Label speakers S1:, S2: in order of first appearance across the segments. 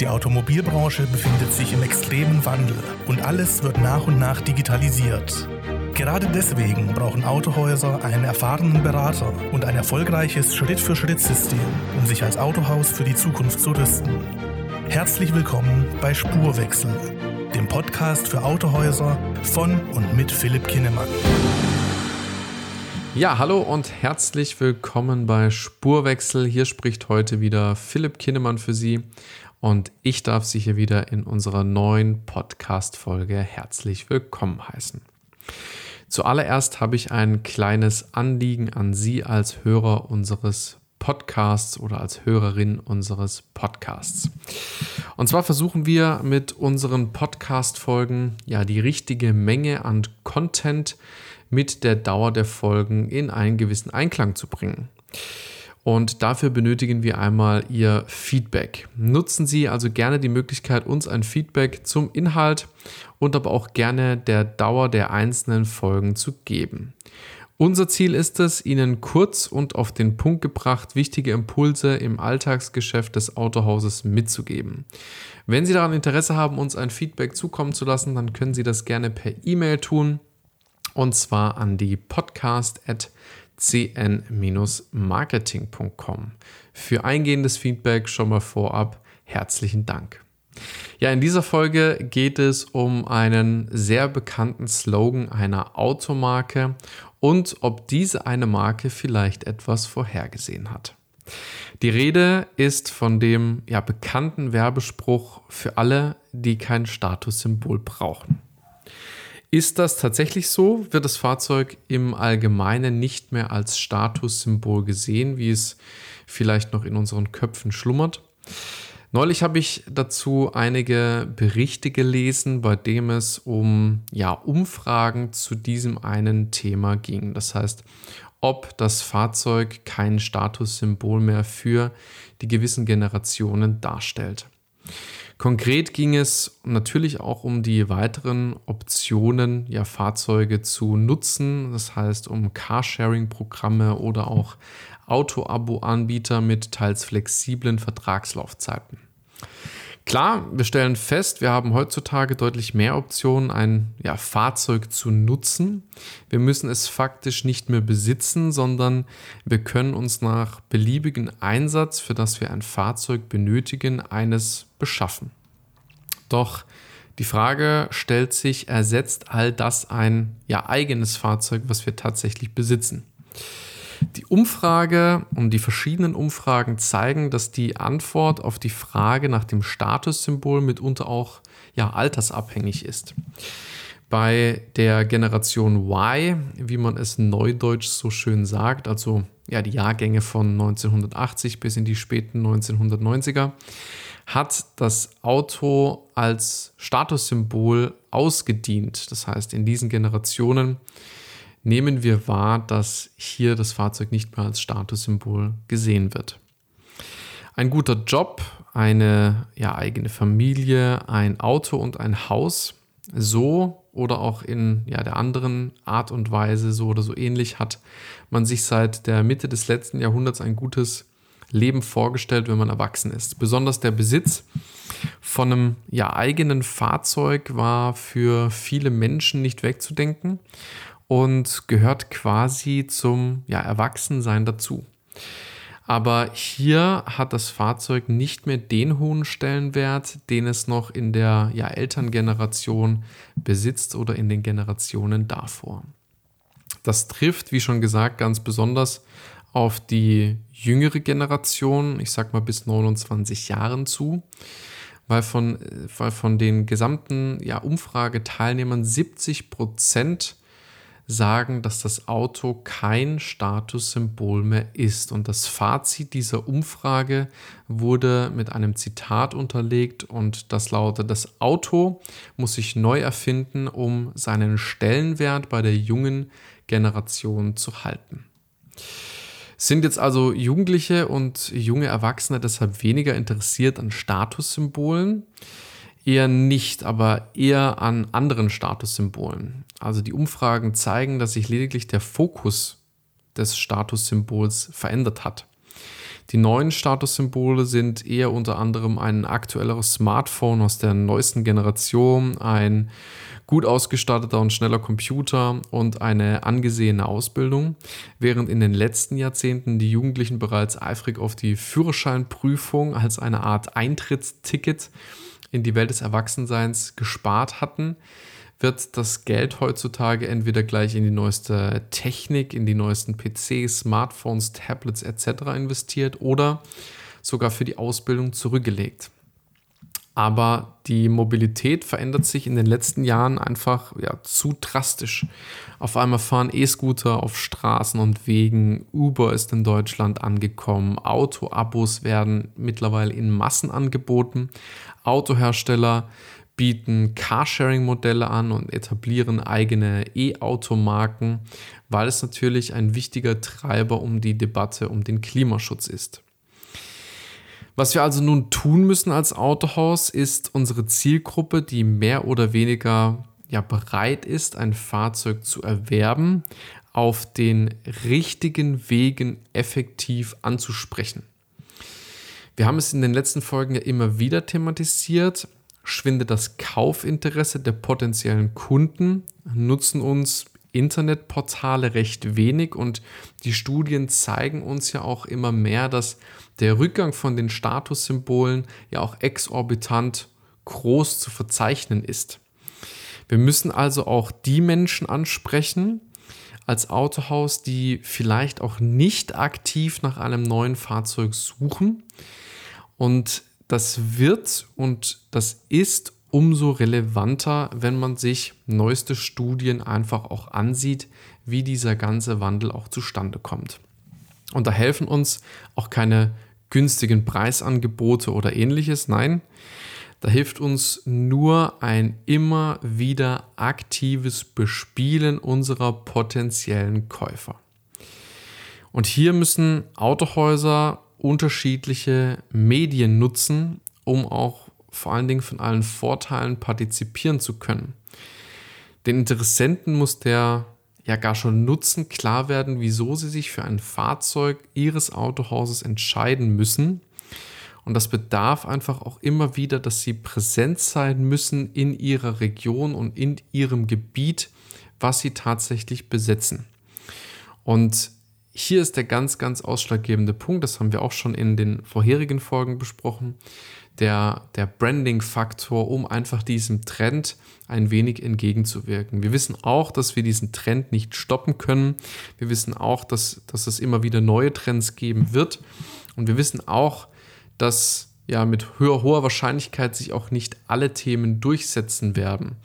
S1: Die Automobilbranche befindet sich im extremen Wandel und alles wird nach und nach digitalisiert. Gerade deswegen brauchen Autohäuser einen erfahrenen Berater und ein erfolgreiches Schritt-für-Schritt-System, um sich als Autohaus für die Zukunft zu rüsten. Herzlich willkommen bei Spurwechsel, dem Podcast für Autohäuser von und mit Philipp Kinnemann.
S2: Ja, hallo und herzlich willkommen bei Spurwechsel. Hier spricht heute wieder Philipp Kinnemann für Sie und ich darf Sie hier wieder in unserer neuen Podcast-Folge herzlich willkommen heißen. Zuallererst habe ich ein kleines Anliegen an Sie als Hörer unseres Podcasts oder als Hörerin unseres Podcasts. Und zwar versuchen wir mit unseren Podcast-Folgen ja die richtige Menge an Content mit der Dauer der Folgen in einen gewissen Einklang zu bringen. Und dafür benötigen wir einmal Ihr Feedback. Nutzen Sie also gerne die Möglichkeit, uns ein Feedback zum Inhalt und aber auch gerne der Dauer der einzelnen Folgen zu geben. Unser Ziel ist es, Ihnen kurz und auf den Punkt gebracht wichtige Impulse im Alltagsgeschäft des Autohauses mitzugeben. Wenn Sie daran Interesse haben, uns ein Feedback zukommen zu lassen, dann können Sie das gerne per E-Mail tun und zwar an die podcast@ cn-marketing.com. Für eingehendes Feedback schon mal vorab herzlichen Dank. Ja, in dieser Folge geht es um einen sehr bekannten Slogan einer Automarke und ob diese eine Marke vielleicht etwas vorhergesehen hat. Die Rede ist von dem ja, bekannten Werbespruch für alle, die kein Statussymbol brauchen. Ist das tatsächlich so? Wird das Fahrzeug im Allgemeinen nicht mehr als Statussymbol gesehen, wie es vielleicht noch in unseren Köpfen schlummert? Neulich habe ich dazu einige Berichte gelesen, bei dem es um ja, Umfragen zu diesem einen Thema ging. Das heißt, ob das Fahrzeug kein Statussymbol mehr für die gewissen Generationen darstellt. Konkret ging es natürlich auch um die weiteren Optionen, ja, Fahrzeuge zu nutzen. Das heißt, um Carsharing-Programme oder auch Auto-Abo-Anbieter mit teils flexiblen Vertragslaufzeiten. Klar, wir stellen fest, wir haben heutzutage deutlich mehr Optionen, ein ja, Fahrzeug zu nutzen. Wir müssen es faktisch nicht mehr besitzen, sondern wir können uns nach beliebigen Einsatz, für das wir ein Fahrzeug benötigen, eines beschaffen. Doch die Frage stellt sich, ersetzt all das ein ja, eigenes Fahrzeug, was wir tatsächlich besitzen? Die Umfrage und die verschiedenen Umfragen zeigen, dass die Antwort auf die Frage nach dem Statussymbol mitunter auch ja, altersabhängig ist. Bei der Generation Y, wie man es neudeutsch so schön sagt, also ja, die Jahrgänge von 1980 bis in die späten 1990er, hat das Auto als Statussymbol ausgedient. Das heißt, in diesen Generationen nehmen wir wahr, dass hier das Fahrzeug nicht mehr als Statussymbol gesehen wird. Ein guter Job, eine ja, eigene Familie, ein Auto und ein Haus, so oder auch in ja, der anderen Art und Weise, so oder so ähnlich, hat man sich seit der Mitte des letzten Jahrhunderts ein gutes Leben vorgestellt, wenn man erwachsen ist. Besonders der Besitz von einem ja, eigenen Fahrzeug war für viele Menschen nicht wegzudenken und gehört quasi zum ja, Erwachsensein dazu. Aber hier hat das Fahrzeug nicht mehr den hohen Stellenwert, den es noch in der ja, Elterngeneration besitzt oder in den Generationen davor. Das trifft, wie schon gesagt, ganz besonders auf die jüngere Generation, ich sag mal bis 29 Jahren zu, weil von, weil von den gesamten ja, Umfrageteilnehmern 70 Prozent sagen, dass das Auto kein Statussymbol mehr ist. Und das Fazit dieser Umfrage wurde mit einem Zitat unterlegt und das lautet, das Auto muss sich neu erfinden, um seinen Stellenwert bei der jungen Generation zu halten. Sind jetzt also Jugendliche und junge Erwachsene deshalb weniger interessiert an Statussymbolen? Eher nicht, aber eher an anderen Statussymbolen. Also die Umfragen zeigen, dass sich lediglich der Fokus des Statussymbols verändert hat. Die neuen Statussymbole sind eher unter anderem ein aktuelleres Smartphone aus der neuesten Generation, ein gut ausgestatteter und schneller Computer und eine angesehene Ausbildung, während in den letzten Jahrzehnten die Jugendlichen bereits eifrig auf die Führerscheinprüfung als eine Art Eintrittsticket in die Welt des Erwachsenseins gespart hatten, wird das Geld heutzutage entweder gleich in die neueste Technik, in die neuesten PCs, Smartphones, Tablets etc. investiert oder sogar für die Ausbildung zurückgelegt. Aber die Mobilität verändert sich in den letzten Jahren einfach ja, zu drastisch. Auf einmal fahren E-Scooter auf Straßen und Wegen, Uber ist in Deutschland angekommen, Autoabos werden mittlerweile in Massen angeboten, Autohersteller bieten Carsharing-Modelle an und etablieren eigene E-Automarken, weil es natürlich ein wichtiger Treiber um die Debatte um den Klimaschutz ist. Was wir also nun tun müssen als Autohaus, ist unsere Zielgruppe, die mehr oder weniger ja, bereit ist, ein Fahrzeug zu erwerben, auf den richtigen Wegen effektiv anzusprechen. Wir haben es in den letzten Folgen ja immer wieder thematisiert. Schwindet das Kaufinteresse der potenziellen Kunden, nutzen uns Internetportale recht wenig und die Studien zeigen uns ja auch immer mehr, dass der Rückgang von den Statussymbolen ja auch exorbitant groß zu verzeichnen ist. Wir müssen also auch die Menschen ansprechen als Autohaus, die vielleicht auch nicht aktiv nach einem neuen Fahrzeug suchen. Und das wird und das ist umso relevanter, wenn man sich neueste Studien einfach auch ansieht, wie dieser ganze Wandel auch zustande kommt. Und da helfen uns auch keine günstigen Preisangebote oder ähnliches. Nein, da hilft uns nur ein immer wieder aktives Bespielen unserer potenziellen Käufer. Und hier müssen Autohäuser unterschiedliche Medien nutzen, um auch vor allen Dingen von allen Vorteilen partizipieren zu können. Den Interessenten muss der ja gar schon Nutzen klar werden, wieso sie sich für ein Fahrzeug ihres Autohauses entscheiden müssen. Und das bedarf einfach auch immer wieder, dass sie präsent sein müssen in ihrer Region und in ihrem Gebiet, was sie tatsächlich besetzen. Und hier ist der ganz, ganz ausschlaggebende Punkt, das haben wir auch schon in den vorherigen Folgen besprochen, der, der Branding-Faktor, um einfach diesem Trend ein wenig entgegenzuwirken. Wir wissen auch, dass wir diesen Trend nicht stoppen können. Wir wissen auch, dass, dass es immer wieder neue Trends geben wird. Und wir wissen auch, dass ja mit höher, hoher Wahrscheinlichkeit sich auch nicht alle Themen durchsetzen werden.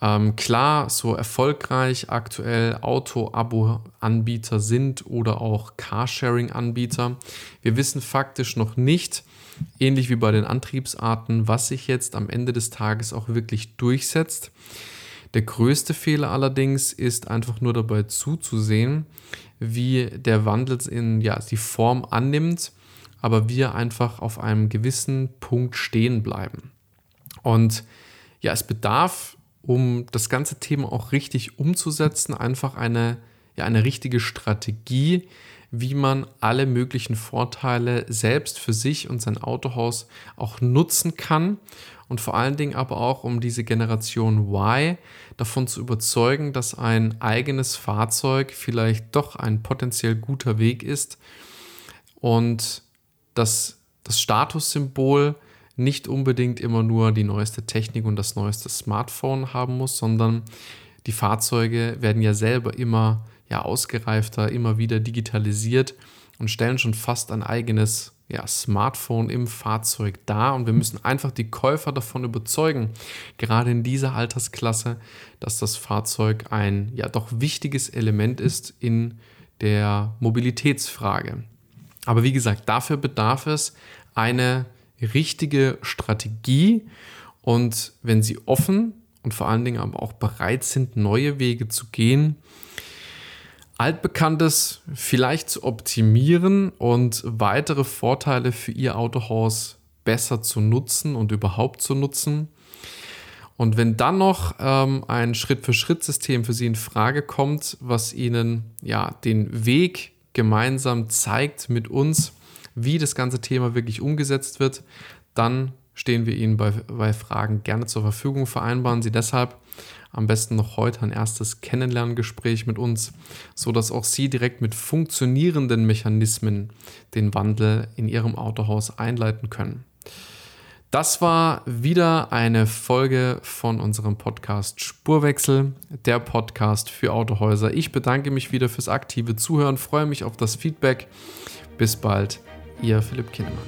S2: Ähm, klar, so erfolgreich aktuell Auto-Abo-Anbieter sind oder auch Carsharing-Anbieter. Wir wissen faktisch noch nicht, ähnlich wie bei den Antriebsarten, was sich jetzt am Ende des Tages auch wirklich durchsetzt. Der größte Fehler allerdings ist einfach nur dabei zuzusehen, wie der Wandel in ja, die Form annimmt, aber wir einfach auf einem gewissen Punkt stehen bleiben. Und ja, es bedarf, um das ganze Thema auch richtig umzusetzen, einfach eine, ja, eine richtige Strategie, wie man alle möglichen Vorteile selbst für sich und sein Autohaus auch nutzen kann. Und vor allen Dingen aber auch, um diese Generation Y davon zu überzeugen, dass ein eigenes Fahrzeug vielleicht doch ein potenziell guter Weg ist. Und dass das Statussymbol nicht unbedingt immer nur die neueste Technik und das neueste Smartphone haben muss, sondern die Fahrzeuge werden ja selber immer ja, ausgereifter, immer wieder digitalisiert und stellen schon fast ein eigenes ja, Smartphone im Fahrzeug dar. Und wir müssen einfach die Käufer davon überzeugen, gerade in dieser Altersklasse, dass das Fahrzeug ein ja doch wichtiges Element ist in der Mobilitätsfrage. Aber wie gesagt, dafür bedarf es eine richtige Strategie. Und wenn Sie offen und vor allen Dingen aber auch bereit sind, neue Wege zu gehen, Altbekanntes vielleicht zu optimieren und weitere Vorteile für Ihr Autohaus besser zu nutzen und überhaupt zu nutzen. Und wenn dann noch ähm, ein Schritt-für-Schritt-System für Sie in Frage kommt, was Ihnen ja den Weg gemeinsam zeigt mit uns, wie das ganze Thema wirklich umgesetzt wird, dann stehen wir Ihnen bei, bei Fragen gerne zur Verfügung. Vereinbaren Sie deshalb am besten noch heute ein erstes Kennenlerngespräch mit uns, sodass auch Sie direkt mit funktionierenden Mechanismen den Wandel in Ihrem Autohaus einleiten können. Das war wieder eine Folge von unserem Podcast Spurwechsel, der Podcast für Autohäuser. Ich bedanke mich wieder fürs aktive Zuhören, freue mich auf das Feedback. Bis bald, Ihr Philipp Kinnemann.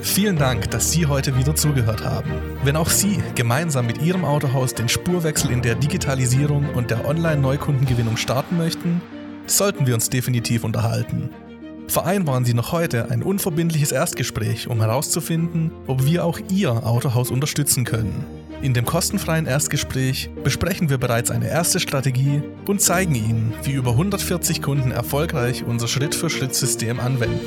S1: Vielen Dank, dass Sie heute wieder zugehört haben. Wenn auch Sie gemeinsam mit Ihrem Autohaus den Spurwechsel in der Digitalisierung und der Online-Neukundengewinnung starten möchten, sollten wir uns definitiv unterhalten. Vereinbaren Sie noch heute ein unverbindliches Erstgespräch, um herauszufinden, ob wir auch Ihr Autohaus unterstützen können. In dem kostenfreien Erstgespräch besprechen wir bereits eine erste Strategie und zeigen Ihnen, wie über 140 Kunden erfolgreich unser Schritt-für-Schritt-System anwenden.